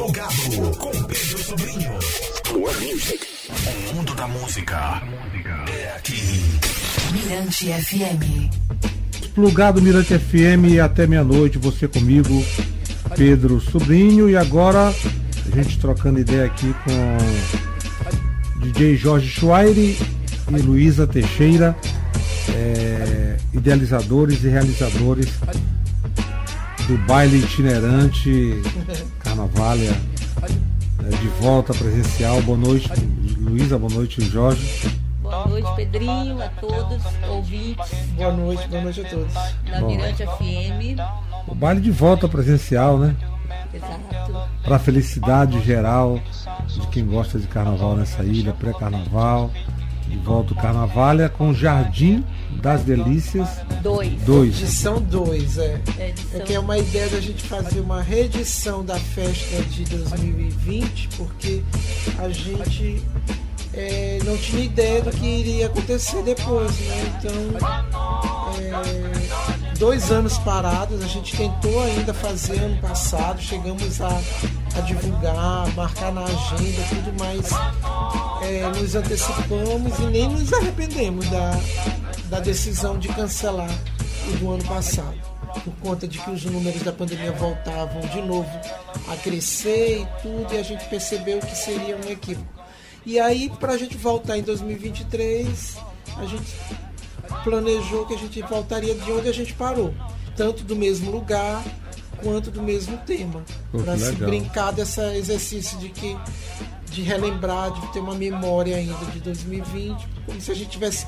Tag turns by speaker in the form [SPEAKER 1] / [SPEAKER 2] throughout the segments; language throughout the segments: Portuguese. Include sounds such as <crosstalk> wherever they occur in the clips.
[SPEAKER 1] Plugado com Pedro Sobrinho. More music. O mundo da música é aqui.
[SPEAKER 2] Mirante FM.
[SPEAKER 3] Plugado Mirante FM até meia-noite, você comigo, Pedro Sobrinho. E agora, a gente trocando ideia aqui com DJ Jorge Schweire e Luísa Teixeira, é, idealizadores e realizadores do baile itinerante Carnavalha é, de volta presencial. Boa noite, Luísa, boa noite, Jorge.
[SPEAKER 4] Boa noite, Pedrinho, a todos, ouvintes
[SPEAKER 5] Boa noite, boa noite a todos.
[SPEAKER 3] Bom.
[SPEAKER 4] Mirante FM.
[SPEAKER 3] O baile de volta presencial, né?
[SPEAKER 4] Exato.
[SPEAKER 3] Para a felicidade geral de quem gosta de carnaval nessa ilha, pré-carnaval. De volta o Carnavalha com Jardim das Delícias
[SPEAKER 4] Dois.
[SPEAKER 3] 2.
[SPEAKER 5] Edição 2, é.
[SPEAKER 4] É, edição.
[SPEAKER 5] É que é uma ideia da gente fazer uma reedição da festa de 2020, porque a gente é, não tinha ideia do que iria acontecer depois, né? Então, é, dois anos parados, a gente tentou ainda fazer ano passado, chegamos a, a divulgar, marcar na agenda, tudo mais. É, nos antecipamos e nem nos arrependemos da, da decisão de cancelar o do ano passado, por conta de que os números da pandemia voltavam de novo a crescer e tudo, e a gente percebeu que seria um equívoco. E aí, para a gente voltar em 2023, a gente planejou que a gente voltaria de onde a gente parou, tanto do mesmo lugar quanto do mesmo tema, para se brincar desse exercício de que de relembrar, de ter uma memória ainda de 2020, como se a gente tivesse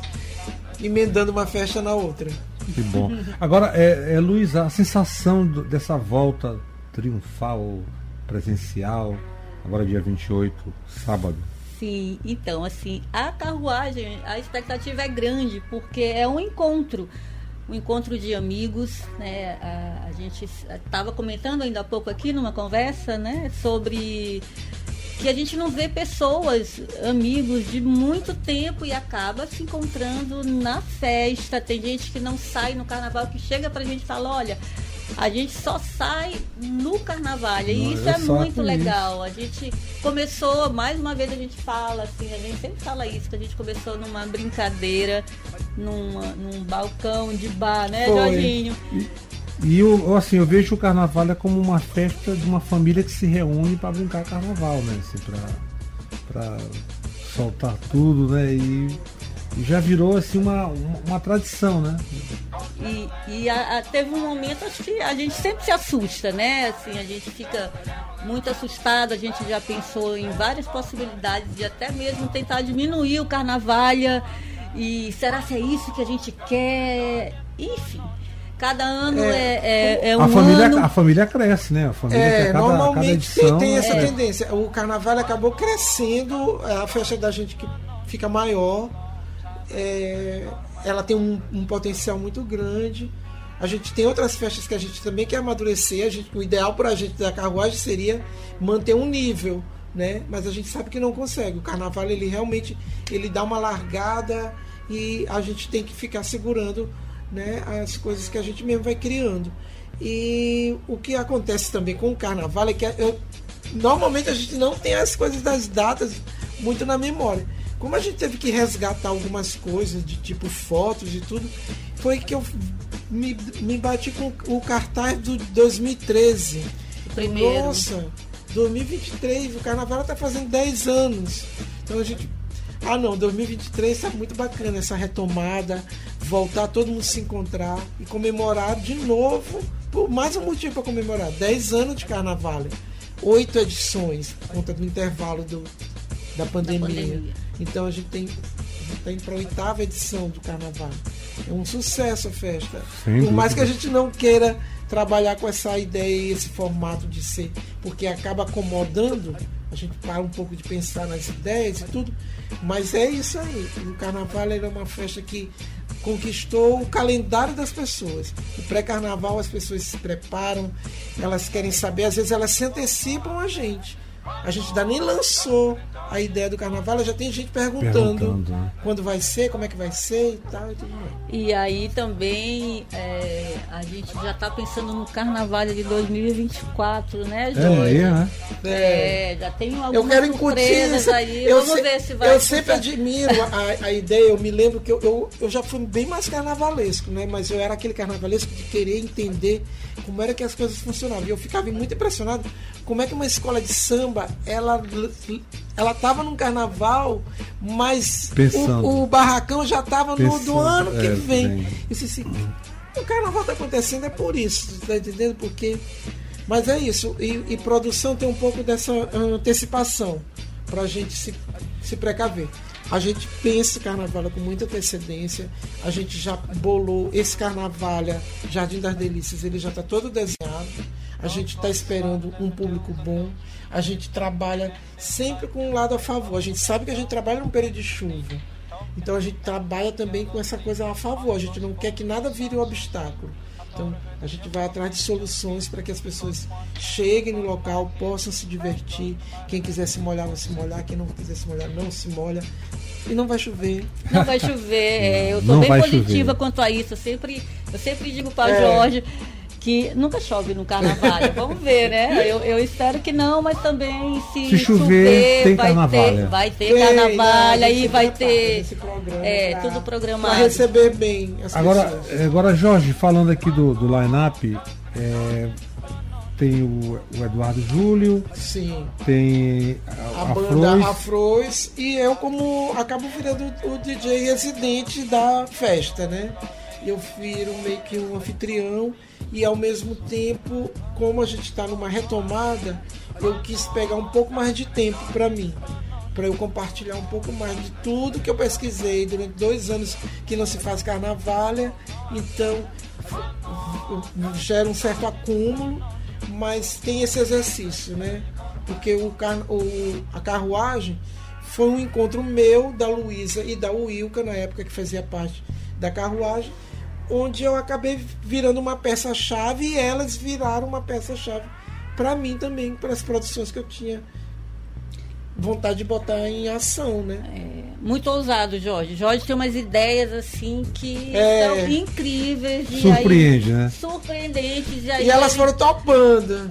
[SPEAKER 5] emendando uma festa na outra.
[SPEAKER 3] Que bom. <laughs> Agora, é, é, Luiz, a sensação do- dessa volta triunfal, presencial, agora dia 28, sábado.
[SPEAKER 4] Sim, então, assim, a carruagem, a expectativa é grande, porque é um encontro. Um encontro de amigos, né? A, a gente estava comentando ainda há pouco aqui numa conversa, né? Sobre que a gente não vê pessoas, amigos de muito tempo e acaba se encontrando na festa. Tem gente que não sai no carnaval, que chega pra gente e fala, olha, a gente só sai no carnaval. E isso
[SPEAKER 3] é
[SPEAKER 4] muito
[SPEAKER 3] com
[SPEAKER 4] legal. A gente começou, mais uma vez a gente fala, assim, a gente sempre fala isso, que a gente começou numa brincadeira, numa, num balcão de bar, né,
[SPEAKER 5] Foi.
[SPEAKER 4] Jorginho?
[SPEAKER 3] E eu, assim, eu vejo o carnaval é como uma festa de uma família que se reúne para brincar carnaval, né? Assim, pra, pra soltar tudo, né? E já virou assim uma, uma, tradição, né?
[SPEAKER 4] E, e a- a- teve um momento, acho que a gente sempre se assusta, né? Assim, a gente fica muito assustado, a gente já pensou em várias possibilidades de até mesmo tentar diminuir o carnavalha. E será que é isso que a gente quer? Enfim, cada ano é, é, é um
[SPEAKER 3] a, família,
[SPEAKER 4] ano.
[SPEAKER 3] a família cresce, né? A família
[SPEAKER 5] É,
[SPEAKER 3] cada, cada
[SPEAKER 5] normalmente
[SPEAKER 3] edição.
[SPEAKER 5] tem, tem essa
[SPEAKER 3] é,
[SPEAKER 5] tendência. O carnaval acabou crescendo, a festa da gente que fica maior, é, ela tem um, um potencial muito grande. A gente tem outras festas que a gente também quer amadurecer. A gente, o ideal para a gente da carruagem seria manter um nível, né? Mas a gente sabe que não consegue. O carnaval ele realmente ele dá uma largada e a gente tem que ficar segurando, né? As coisas que a gente mesmo vai criando. E o que acontece também com o carnaval é que eu, normalmente a gente não tem as coisas das datas muito na memória. Como a gente teve que resgatar algumas coisas, de tipo fotos e tudo, foi que eu me, me bati com o cartaz do 2013.
[SPEAKER 4] O primeiro.
[SPEAKER 5] Nossa, 2023, o carnaval tá fazendo 10 anos. Então a gente. Ah não, 2023 tá muito bacana essa retomada, voltar todo mundo se encontrar e comemorar de novo, por mais um motivo para comemorar, 10 anos de carnaval, oito edições, por conta do intervalo do, da pandemia.
[SPEAKER 4] pandemia.
[SPEAKER 5] Então a gente tem tem para a oitava edição do carnaval. É um sucesso a festa.
[SPEAKER 3] Sem
[SPEAKER 5] Por mais que
[SPEAKER 3] dúvida.
[SPEAKER 5] a gente não queira trabalhar com essa ideia e esse formato de ser, porque acaba acomodando, a gente para um pouco de pensar nas ideias e tudo, mas é isso aí. O carnaval ele é uma festa que conquistou o calendário das pessoas. O pré-carnaval as pessoas se preparam, elas querem saber, às vezes elas se antecipam a gente. A gente ainda nem lançou a ideia do carnaval, já tem gente perguntando,
[SPEAKER 3] Perguntando, né?
[SPEAKER 5] quando vai ser, como é que vai ser e tal e tudo mais.
[SPEAKER 4] E aí também é, a gente já está pensando no carnaval de 2024, né,
[SPEAKER 3] É,
[SPEAKER 4] Jorge?
[SPEAKER 3] aí, né?
[SPEAKER 4] É, já tem algumas
[SPEAKER 5] Eu quero
[SPEAKER 4] surpresas
[SPEAKER 5] isso.
[SPEAKER 4] aí.
[SPEAKER 5] Eu,
[SPEAKER 4] Vamos
[SPEAKER 5] se-
[SPEAKER 4] ver se vai.
[SPEAKER 5] eu sempre admiro a, a ideia. Eu me lembro que eu, eu, eu já fui bem mais carnavalesco, né? Mas eu era aquele carnavalesco de querer entender como era que as coisas funcionavam. E eu ficava muito impressionado como é que uma escola de samba ela ela tava num carnaval, mas
[SPEAKER 3] Pensando.
[SPEAKER 5] o, o barracão já tava no
[SPEAKER 3] Pensando,
[SPEAKER 5] do ano que
[SPEAKER 3] é,
[SPEAKER 5] vem. disse assim, o carnaval tá acontecendo é por isso, tá entendendo? Porque mas é isso, e, e produção tem um pouco dessa antecipação para a gente se, se precaver. A gente pensa carnaval com muita antecedência, a gente já bolou esse carnaval, Jardim das Delícias, ele já está todo desenhado, a gente está esperando um público bom, a gente trabalha sempre com um lado a favor, a gente sabe que a gente trabalha num período de chuva, então a gente trabalha também com essa coisa a favor, a gente não quer que nada vire um obstáculo. Então a gente vai atrás de soluções para que as pessoas cheguem no local, possam se divertir. Quem quiser se molhar, vai se molhar. Quem não quiser se molhar, não se molha. E não vai chover.
[SPEAKER 4] Não vai chover. <laughs> é, eu sou bem positiva
[SPEAKER 3] chover.
[SPEAKER 4] quanto a isso. Eu sempre, eu sempre digo para
[SPEAKER 5] É.
[SPEAKER 4] Jorge que nunca chove no carnaval. <laughs> Vamos ver, né? Eu, eu espero que não, mas também se,
[SPEAKER 3] Se chover, tem
[SPEAKER 4] vai ter, vai ter carnaval,
[SPEAKER 5] né, a
[SPEAKER 4] aí vai ter é,
[SPEAKER 5] pra-
[SPEAKER 4] tudo
[SPEAKER 5] Para
[SPEAKER 4] programado.
[SPEAKER 5] receber bem as
[SPEAKER 3] Agora,
[SPEAKER 5] pessoas.
[SPEAKER 3] agora, Jorge, falando aqui do, do line-up, é, tem o, o Eduardo Júlio,
[SPEAKER 5] Sim.
[SPEAKER 3] tem
[SPEAKER 5] A,
[SPEAKER 3] a,
[SPEAKER 5] banda e eu como acabo virando o DJ residente da festa, né? Eu viro meio que um anfitrião e ao mesmo tempo, como a gente está numa retomada, eu quis pegar um pouco mais de tempo para mim, para eu compartilhar um pouco mais de tudo que eu pesquisei durante dois anos que não se faz carnavalha, então gera um certo acúmulo, mas tem esse exercício, né? Porque o, car- o- a carruagem foi um encontro meu, da Luísa e da Wilka, na época que fazia parte da carruagem, onde eu acabei virando uma peça-chave e elas viraram uma peça-chave para mim também, para as produções que eu tinha vontade de botar em ação, né?
[SPEAKER 4] Muito ousado, Jorge. Jorge tem umas ideias assim que
[SPEAKER 5] É.
[SPEAKER 4] são incríveis. E
[SPEAKER 3] Surpreende,
[SPEAKER 4] aí,
[SPEAKER 3] né?
[SPEAKER 4] Surpreendentes. E, aí
[SPEAKER 5] E elas
[SPEAKER 4] ele-
[SPEAKER 5] foram topando.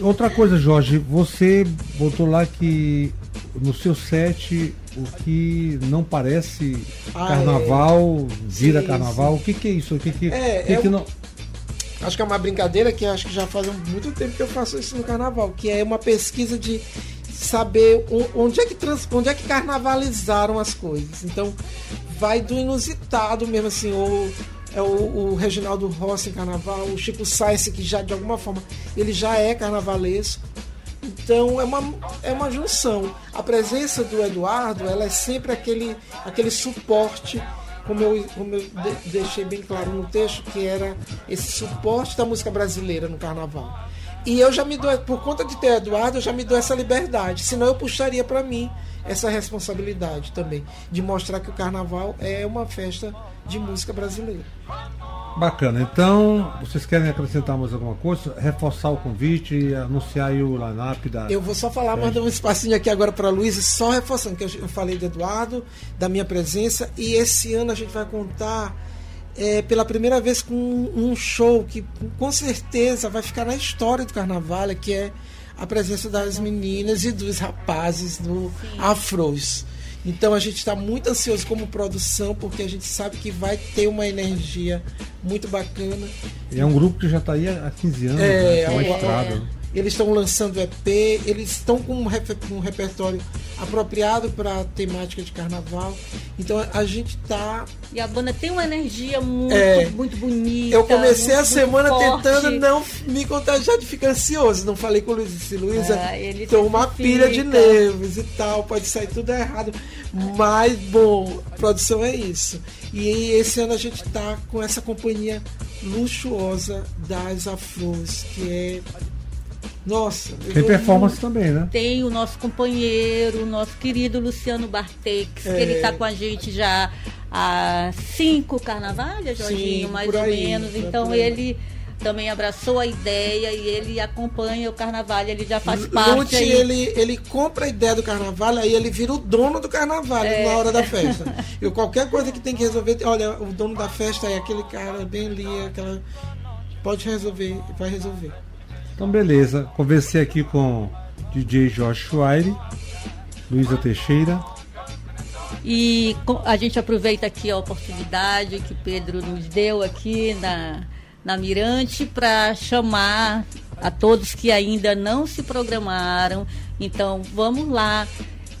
[SPEAKER 3] Outra coisa, Jorge, você botou lá que no seu set o que não parece
[SPEAKER 5] Ah,
[SPEAKER 3] carnaval vira
[SPEAKER 5] Sim,
[SPEAKER 3] carnaval. O que, que é isso? O que, que,
[SPEAKER 5] É,
[SPEAKER 3] que
[SPEAKER 5] é
[SPEAKER 3] que não.
[SPEAKER 5] Acho que é uma brincadeira que acho que já faz muito tempo que eu faço isso no carnaval, que é uma pesquisa de saber onde é que trans, onde é que carnavalizaram as coisas. Então vai do inusitado mesmo assim, o é o, o Reginaldo Rossi em carnaval, o Chico Sainz que já de alguma forma ele já é carnavalesco. Então é uma, é uma junção. A presença do Eduardo, ela é sempre aquele, aquele suporte, como eu, como eu de- deixei bem claro no texto, que era esse suporte da música brasileira no carnaval. E eu já me dou, por conta de ter Eduardo, eu já me dou essa liberdade. Senão eu puxaria para mim essa responsabilidade também, de mostrar que o carnaval é uma festa de música brasileira.
[SPEAKER 3] Bacana. Então, vocês querem acrescentar mais alguma coisa? Reforçar o convite e anunciar aí o line-up da.
[SPEAKER 5] Eu vou só falar, mas dar um espacinho aqui agora para a Luísa, só reforçando que eu falei do Eduardo, da minha presença, e esse ano a gente vai contar é, pela primeira vez com um um show que com certeza vai ficar na história do carnaval, que é a presença das meninas e dos rapazes do Afros. Então a gente está muito ansioso como produção, porque a gente sabe que vai ter uma energia muito bacana.
[SPEAKER 3] É um grupo que já está aí há 15 anos,
[SPEAKER 5] É,
[SPEAKER 3] né? Tem uma
[SPEAKER 5] é.
[SPEAKER 3] estrada. né?
[SPEAKER 5] Eles estão lançando EP, eles estão com um, um repertório apropriado para a temática de carnaval. Então a gente tá.
[SPEAKER 4] E a banda tem uma energia muito,
[SPEAKER 5] É.
[SPEAKER 4] muito bonita.
[SPEAKER 5] Eu comecei a
[SPEAKER 4] muito-
[SPEAKER 5] semana
[SPEAKER 4] muito forte.
[SPEAKER 5] tentando não me contagiar de ficar ansioso. Não falei com o Luiz, disse, Luísa,
[SPEAKER 4] ele
[SPEAKER 5] tô uma pilha de nervos e tal, pode sair tudo errado. Mas, bom, produção é isso. E esse ano a gente tá com essa companhia luxuosa das Afros, que é. Nossa, eu
[SPEAKER 3] Tem performance também, né?
[SPEAKER 4] Tem o nosso companheiro, o nosso querido Luciano Bartex, que
[SPEAKER 5] É.
[SPEAKER 4] ele está com a gente já há cinco carnavais, Jorginho,
[SPEAKER 5] Sim,
[SPEAKER 4] mais ou
[SPEAKER 5] aí,
[SPEAKER 4] menos.
[SPEAKER 5] é
[SPEAKER 4] Então ele também abraçou a ideia e ele acompanha o carnaval, ele já faz parte.
[SPEAKER 5] Lute,
[SPEAKER 4] aí.
[SPEAKER 5] ele, ele compra a ideia do carnaval, aí ele vira o dono do carnaval
[SPEAKER 4] É.
[SPEAKER 5] na hora da festa. <laughs> Eu, qualquer coisa que tem que resolver, olha, o dono da festa é aquele cara bem ali, aquela. Pode resolver, vai resolver.
[SPEAKER 3] Então, beleza. Conversei aqui com DJ Jorge Schweire, Luísa Teixeira.
[SPEAKER 4] E a gente aproveita aqui a oportunidade que Pedro nos deu aqui na, na Mirante para chamar a todos que ainda não se programaram. Então, vamos lá.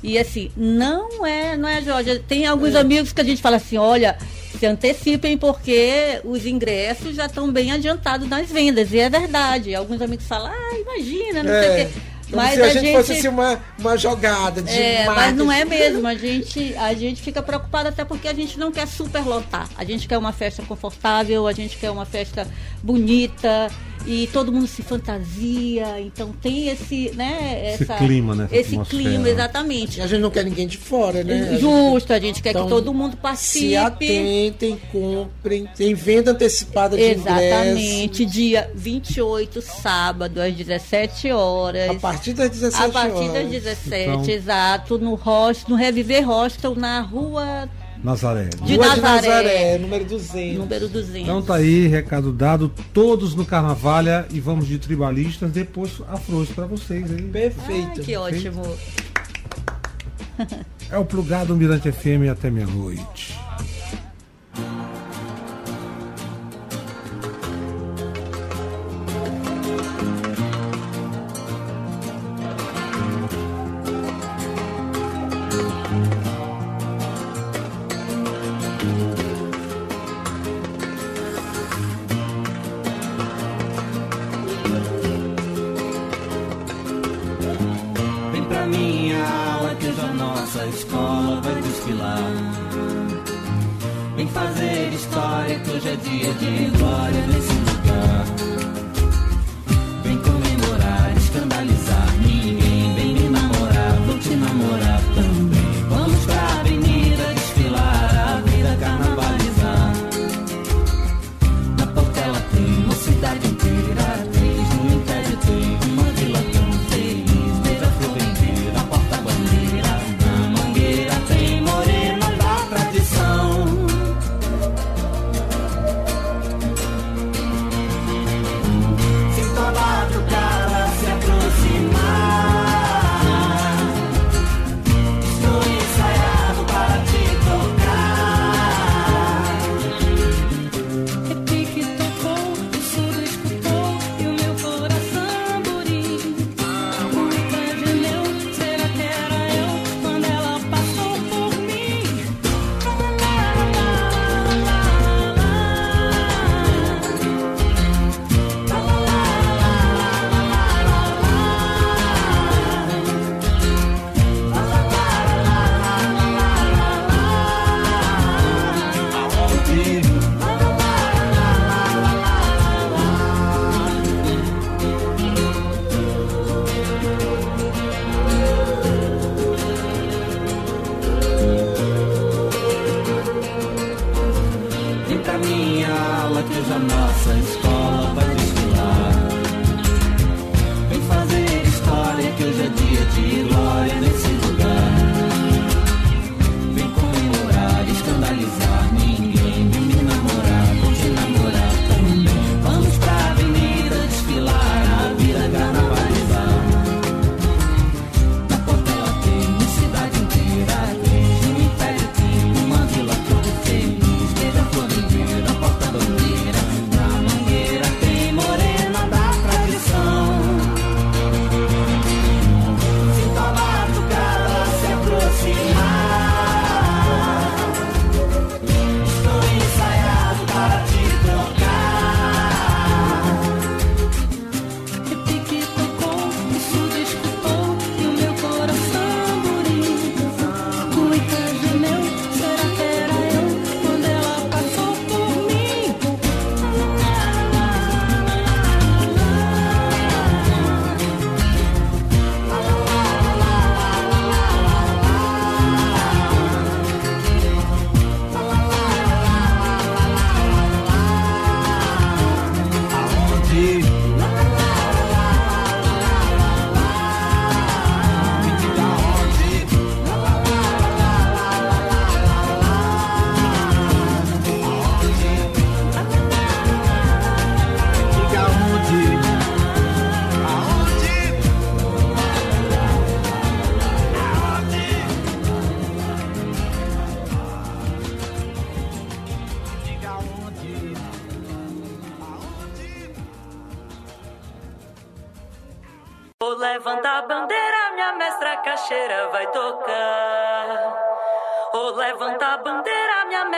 [SPEAKER 4] E assim, não é, não é, Jorge. Tem alguns amigos que a gente fala assim, olha, se antecipem porque os ingressos já estão bem adiantados nas vendas. E é verdade. Alguns amigos falam, ah, imagina, não sei o
[SPEAKER 5] É,
[SPEAKER 4] quê.
[SPEAKER 5] como
[SPEAKER 4] Mas
[SPEAKER 5] se a,
[SPEAKER 4] a
[SPEAKER 5] gente,
[SPEAKER 4] gente
[SPEAKER 5] fosse assim, uma, uma jogada de
[SPEAKER 4] é, mas não é mesmo. A gente, a gente fica preocupado até porque a gente não quer superlotar. A gente quer uma festa confortável, a gente quer uma festa bonita e todo mundo se fantasia. Então tem esse, né?
[SPEAKER 3] Esse
[SPEAKER 4] Essa,
[SPEAKER 3] clima, né?
[SPEAKER 4] Esse
[SPEAKER 3] atmosfera.
[SPEAKER 4] clima, exatamente.
[SPEAKER 5] A gente não quer ninguém de fora, né? A gente-
[SPEAKER 4] Justo, a gente quer
[SPEAKER 5] Então,
[SPEAKER 4] que todo mundo
[SPEAKER 5] Se
[SPEAKER 4] participe.
[SPEAKER 5] atentem, comprem. Tem venda antecipada de
[SPEAKER 4] Exatamente,
[SPEAKER 5] ingresso.
[SPEAKER 4] dia 28, sábado, às 17 horas.
[SPEAKER 5] A partir das 17
[SPEAKER 4] A partir
[SPEAKER 5] horas.
[SPEAKER 4] das 17,
[SPEAKER 3] Então-
[SPEAKER 4] exato, no hostel, no Reviver Hostel, na rua
[SPEAKER 3] Nazaré.
[SPEAKER 4] De
[SPEAKER 5] Rua de
[SPEAKER 4] Nazaré.
[SPEAKER 5] Nazaré, número 200.
[SPEAKER 4] número 200.
[SPEAKER 3] Então tá aí, recado dado, todos no Carnavalha e vamos de tribalistas, depois afros pra vocês aí.
[SPEAKER 5] Perfeito.
[SPEAKER 4] Ai, que ótimo.
[SPEAKER 3] É o plugado Mirante FM até meia-noite.
[SPEAKER 6] Escola vai desfilar. Vem fazer história que hoje é dia de glória nesse lugar.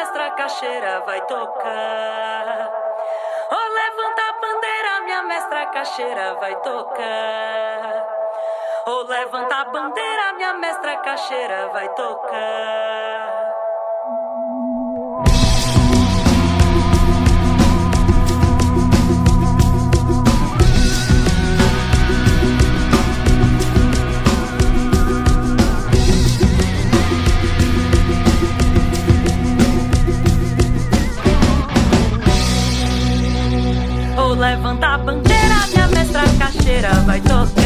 [SPEAKER 4] Mestra cacheira vai tocar. Oh, levanta a bandeira, minha mestra cacheira vai tocar. Oh, levanta a bandeira, minha mestra cacheira vai tocar. by todos.